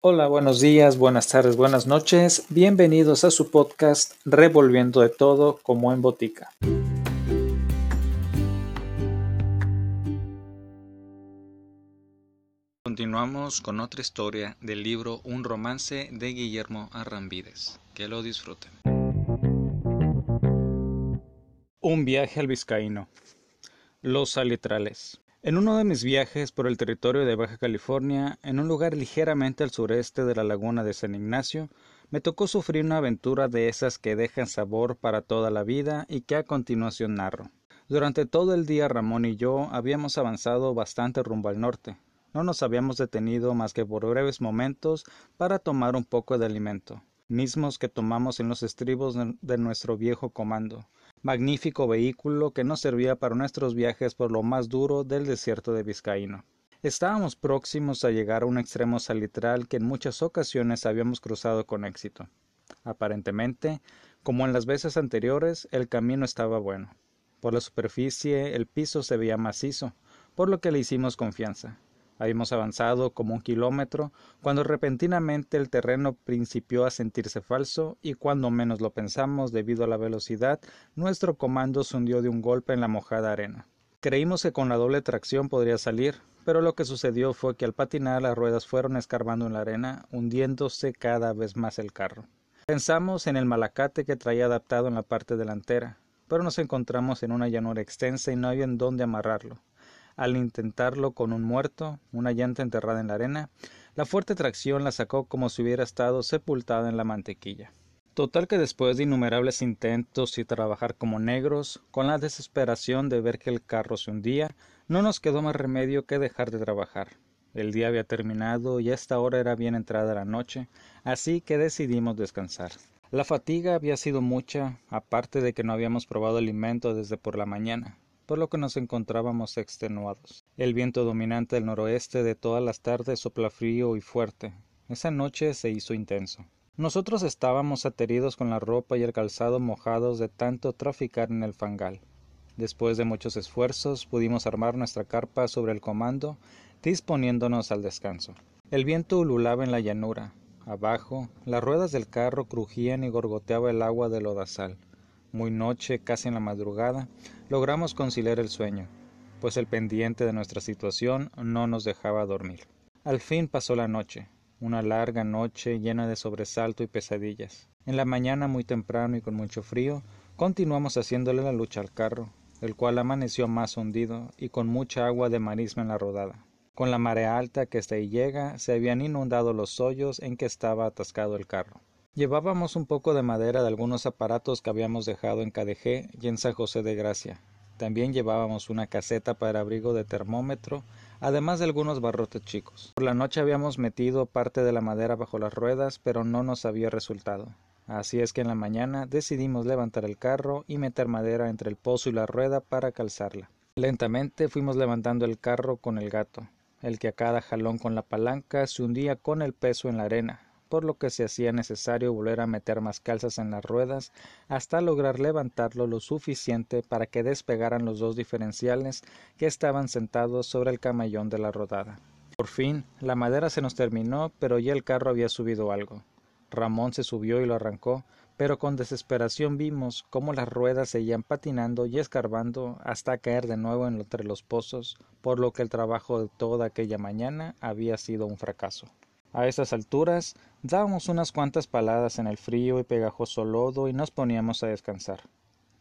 Hola, buenos días, buenas tardes, buenas noches. Bienvenidos a su podcast Revolviendo de todo como en botica. Continuamos con otra historia del libro Un romance de Guillermo Arrambides. Que lo disfruten. Un viaje al vizcaíno. Los alitrales. En uno de mis viajes por el territorio de Baja California, en un lugar ligeramente al sureste de la laguna de San Ignacio, me tocó sufrir una aventura de esas que dejan sabor para toda la vida y que a continuación narro. Durante todo el día Ramón y yo habíamos avanzado bastante rumbo al norte. No nos habíamos detenido más que por breves momentos para tomar un poco de alimento, mismos que tomamos en los estribos de nuestro viejo comando, magnífico vehículo que nos servía para nuestros viajes por lo más duro del desierto de Vizcaíno. Estábamos próximos a llegar a un extremo salitral que en muchas ocasiones habíamos cruzado con éxito. Aparentemente, como en las veces anteriores, el camino estaba bueno. Por la superficie el piso se veía macizo, por lo que le hicimos confianza. Habíamos avanzado como un kilómetro cuando repentinamente el terreno principió a sentirse falso y cuando menos lo pensamos debido a la velocidad, nuestro comando se hundió de un golpe en la mojada arena. Creímos que con la doble tracción podría salir, pero lo que sucedió fue que al patinar las ruedas fueron escarbando en la arena, hundiéndose cada vez más el carro. Pensamos en el malacate que traía adaptado en la parte delantera, pero nos encontramos en una llanura extensa y no había en dónde amarrarlo. Al intentarlo con un muerto, una llanta enterrada en la arena, la fuerte tracción la sacó como si hubiera estado sepultada en la mantequilla. Total que después de innumerables intentos y trabajar como negros, con la desesperación de ver que el carro se hundía, no nos quedó más remedio que dejar de trabajar. El día había terminado y a esta hora era bien entrada la noche, así que decidimos descansar. La fatiga había sido mucha, aparte de que no habíamos probado alimento desde por la mañana por lo que nos encontrábamos extenuados. El viento dominante del noroeste de todas las tardes sopla frío y fuerte. Esa noche se hizo intenso. Nosotros estábamos ateridos con la ropa y el calzado mojados de tanto traficar en el fangal. Después de muchos esfuerzos pudimos armar nuestra carpa sobre el comando, disponiéndonos al descanso. El viento ululaba en la llanura. Abajo, las ruedas del carro crujían y gorgoteaba el agua del lodazal. Muy noche, casi en la madrugada, logramos conciliar el sueño, pues el pendiente de nuestra situación no nos dejaba dormir. Al fin pasó la noche, una larga noche llena de sobresalto y pesadillas. En la mañana muy temprano y con mucho frío, continuamos haciéndole la lucha al carro, el cual amaneció más hundido y con mucha agua de marisma en la rodada. Con la marea alta que hasta ahí llega, se habían inundado los hoyos en que estaba atascado el carro. Llevábamos un poco de madera de algunos aparatos que habíamos dejado en KDG y en San José de Gracia. También llevábamos una caseta para abrigo de termómetro, además de algunos barrotes chicos. Por la noche habíamos metido parte de la madera bajo las ruedas, pero no nos había resultado. Así es que en la mañana decidimos levantar el carro y meter madera entre el pozo y la rueda para calzarla. Lentamente fuimos levantando el carro con el gato, el que a cada jalón con la palanca se hundía con el peso en la arena, por lo que se hacía necesario volver a meter más calzas en las ruedas hasta lograr levantarlo lo suficiente para que despegaran los dos diferenciales que estaban sentados sobre el camellón de la rodada. Por fin, la madera se nos terminó, pero ya el carro había subido algo. Ramón se subió y lo arrancó, pero con desesperación vimos cómo las ruedas seguían patinando y escarbando hasta caer de nuevo entre los pozos, por lo que el trabajo de toda aquella mañana había sido un fracaso. A esas alturas dábamos unas cuantas paladas en el frío y pegajoso lodo y nos poníamos a descansar.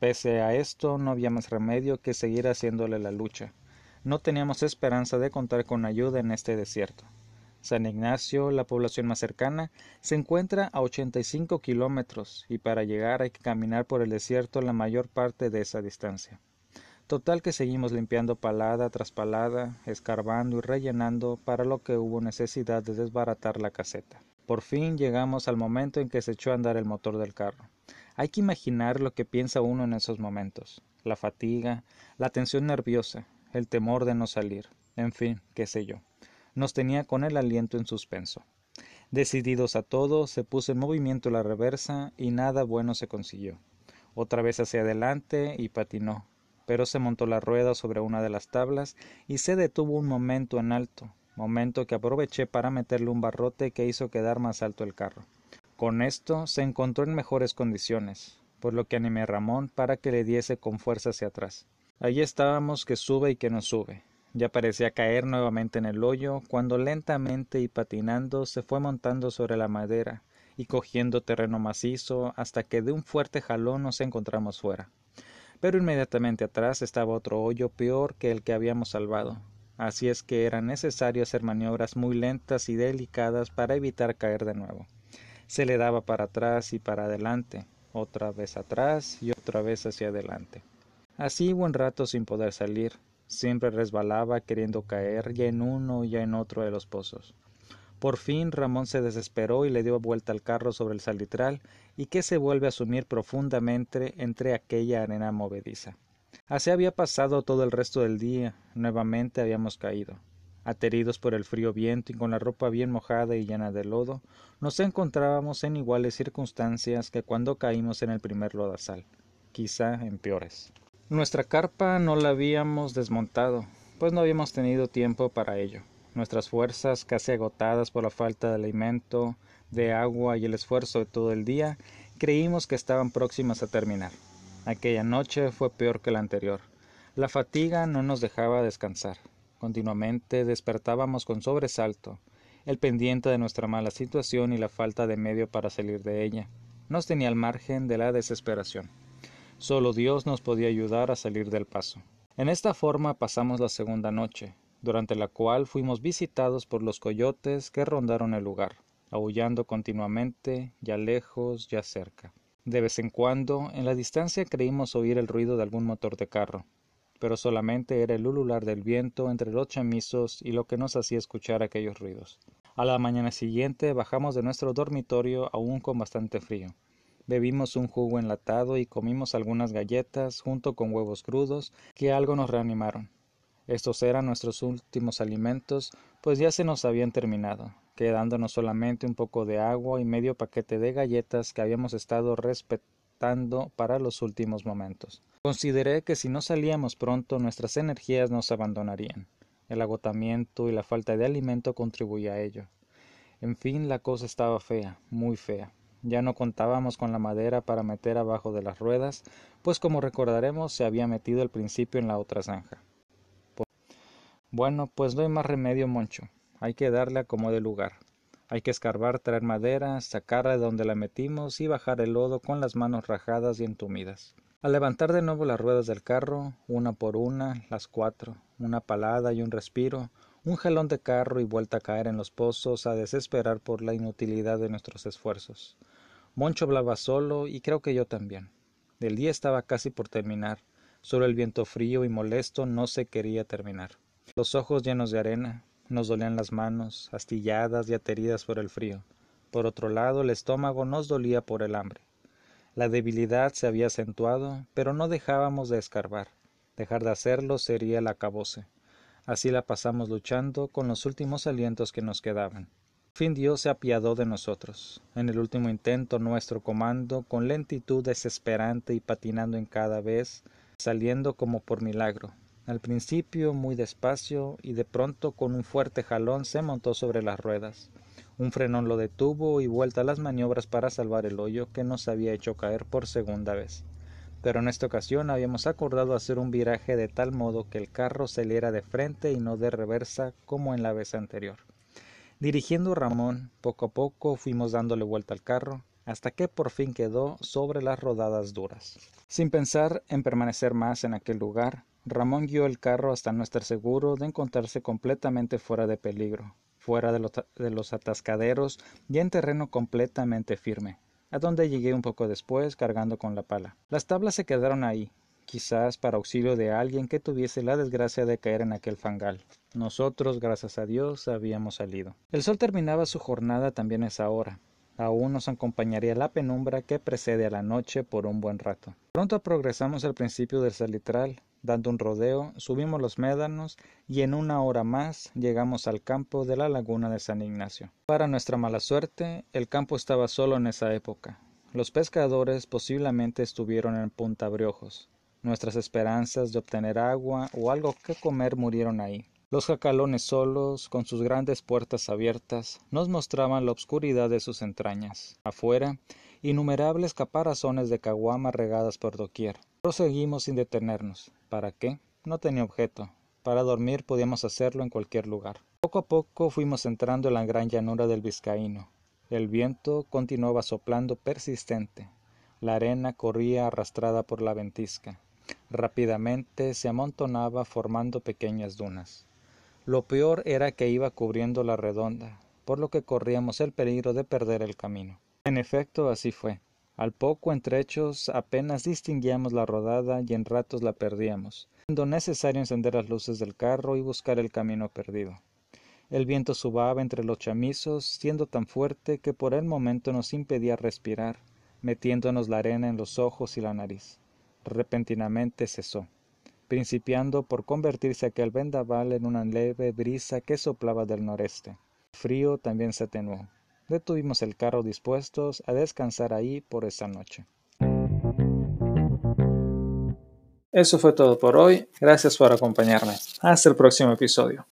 Pese a esto no había más remedio que seguir haciéndole la lucha. No teníamos esperanza de contar con ayuda en este desierto. San Ignacio, la población más cercana, se encuentra a 85 kilómetros y para llegar hay que caminar por el desierto la mayor parte de esa distancia. Total que seguimos limpiando palada tras palada, escarbando y rellenando para lo que hubo necesidad de desbaratar la caseta. Por fin llegamos al momento en que se echó a andar el motor del carro. Hay que imaginar lo que piensa uno en esos momentos. La fatiga, la tensión nerviosa, el temor de no salir, en fin, qué sé yo. Nos tenía con el aliento en suspenso. Decididos a todo, se puso en movimiento la reversa y nada bueno se consiguió. Otra vez hacia adelante y patinó, pero se montó la rueda sobre una de las tablas y se detuvo un momento en alto, momento que aproveché para meterle un barrote que hizo quedar más alto el carro. Con esto se encontró en mejores condiciones, por lo que animé a Ramón para que le diese con fuerza hacia atrás. Allí estábamos que sube y que no sube. Ya parecía caer nuevamente en el hoyo, cuando lentamente y patinando se fue montando sobre la madera y cogiendo terreno macizo hasta que de un fuerte jalón nos encontramos fuera. Pero inmediatamente atrás estaba otro hoyo peor que el que habíamos salvado, así es que era necesario hacer maniobras muy lentas y delicadas para evitar caer de nuevo. Se le daba para atrás y para adelante, otra vez atrás y otra vez hacia adelante. Así buen rato sin poder salir, siempre resbalaba queriendo caer ya en uno ya en otro de los pozos. Por fin Ramón se desesperó y le dio vuelta al carro sobre el salitral y que se vuelve a sumir profundamente entre aquella arena movediza. Así había pasado todo el resto del día, nuevamente habíamos caído. Ateridos por el frío viento y con la ropa bien mojada y llena de lodo, nos encontrábamos en iguales circunstancias que cuando caímos en el primer lodazal, quizá en peores. Nuestra carpa no la habíamos desmontado, pues no habíamos tenido tiempo para ello. Nuestras fuerzas, casi agotadas por la falta de alimento, de agua y el esfuerzo de todo el día, creímos que estaban próximas a terminar. Aquella noche fue peor que la anterior. La fatiga no nos dejaba descansar. Continuamente despertábamos con sobresalto. El pendiente de nuestra mala situación y la falta de medio para salir de ella nos tenía al margen de la desesperación. Solo Dios nos podía ayudar a salir del paso. En esta forma pasamos la segunda noche, durante la cual fuimos visitados por los coyotes que rondaron el lugar, aullando continuamente, ya lejos, ya cerca. De vez en cuando, en la distancia creímos oír el ruido de algún motor de carro, pero solamente era el ulular del viento entre los chamizos y lo que nos hacía escuchar aquellos ruidos. A la mañana siguiente bajamos de nuestro dormitorio aún con bastante frío. Bebimos un jugo enlatado y comimos algunas galletas junto con huevos crudos que algo nos reanimaron. Estos eran nuestros últimos alimentos, pues ya se nos habían terminado, quedándonos solamente un poco de agua y medio paquete de galletas que habíamos estado respetando para los últimos momentos. Consideré que si no salíamos pronto nuestras energías nos abandonarían. El agotamiento y la falta de alimento contribuía a ello. En fin, la cosa estaba fea, muy fea. Ya no contábamos con la madera para meter abajo de las ruedas, pues como recordaremos se había metido al principio en la otra zanja. Bueno, pues no hay más remedio, Moncho. Hay que darle a como de lugar. Hay que escarbar, traer madera, sacarla de donde la metimos y bajar el lodo con las manos rajadas y entumidas. Al levantar de nuevo las ruedas del carro, una por una, las cuatro, una palada y un respiro, un jalón de carro y vuelta a caer en los pozos a desesperar por la inutilidad de nuestros esfuerzos. Moncho hablaba solo y creo que yo también. El día estaba casi por terminar. Solo el viento frío y molesto no se quería terminar. Los ojos llenos de arena, nos dolían las manos, astilladas y ateridas por el frío. Por otro lado, el estómago nos dolía por el hambre. La debilidad se había acentuado, pero no dejábamos de escarbar. Dejar de hacerlo sería el acabose. Así la pasamos luchando con los últimos alientos que nos quedaban. Fin Dios se apiadó de nosotros. En el último intento nuestro comando, con lentitud desesperante y patinando en cada vez, saliendo como por milagro, al principio muy despacio y de pronto con un fuerte jalón se montó sobre las ruedas. Un frenón lo detuvo y vuelta a las maniobras para salvar el hoyo que nos había hecho caer por segunda vez. Pero en esta ocasión habíamos acordado hacer un viraje de tal modo que el carro saliera de frente y no de reversa como en la vez anterior. Dirigiendo Ramón, poco a poco fuimos dándole vuelta al carro, hasta que por fin quedó sobre las rodadas duras. Sin pensar en permanecer más en aquel lugar, Ramón guió el carro hasta no estar seguro de encontrarse completamente fuera de peligro, fuera de, los atascaderos y en terreno completamente firme, a donde llegué un poco después cargando con la pala. Las tablas se quedaron ahí, quizás para auxilio de alguien que tuviese la desgracia de caer en aquel fangal. Nosotros, gracias a Dios, habíamos salido. El sol terminaba su jornada también esa hora. Aún nos acompañaría la penumbra que precede a la noche por un buen rato. Pronto progresamos al principio del salitral, Dando un rodeo, subimos los médanos y en una hora más llegamos al campo de la laguna de San Ignacio. Para nuestra mala suerte, el campo estaba solo en esa época. Los pescadores posiblemente estuvieron en Punta Briojos. Nuestras esperanzas de obtener agua o algo que comer murieron ahí. Los jacalones solos, con sus grandes puertas abiertas, nos mostraban la obscuridad de sus entrañas. Afuera, innumerables caparazones de caguama regadas por doquier. Proseguimos sin detenernos. ¿Para qué? No tenía objeto. Para dormir podíamos hacerlo en cualquier lugar. Poco a poco fuimos entrando en la gran llanura del Vizcaíno. El viento continuaba soplando persistente. La arena corría arrastrada por la ventisca. Rápidamente se amontonaba formando pequeñas dunas. Lo peor era que iba cubriendo la redonda, por lo que corríamos el peligro de perder el camino. En efecto, así fue. Al poco entrechos apenas distinguíamos la rodada y en ratos la perdíamos, siendo necesario encender las luces del carro y buscar el camino perdido. El viento subaba entre los chamizos, siendo tan fuerte que por el momento nos impedía respirar, metiéndonos la arena en los ojos y la nariz. Repentinamente cesó principiando por convertirse aquel vendaval en una leve brisa que soplaba del noreste. El frío también se atenuó. Detuvimos el carro dispuestos a descansar ahí por esa noche. Eso fue todo por hoy. Gracias por acompañarme. Hasta el próximo episodio.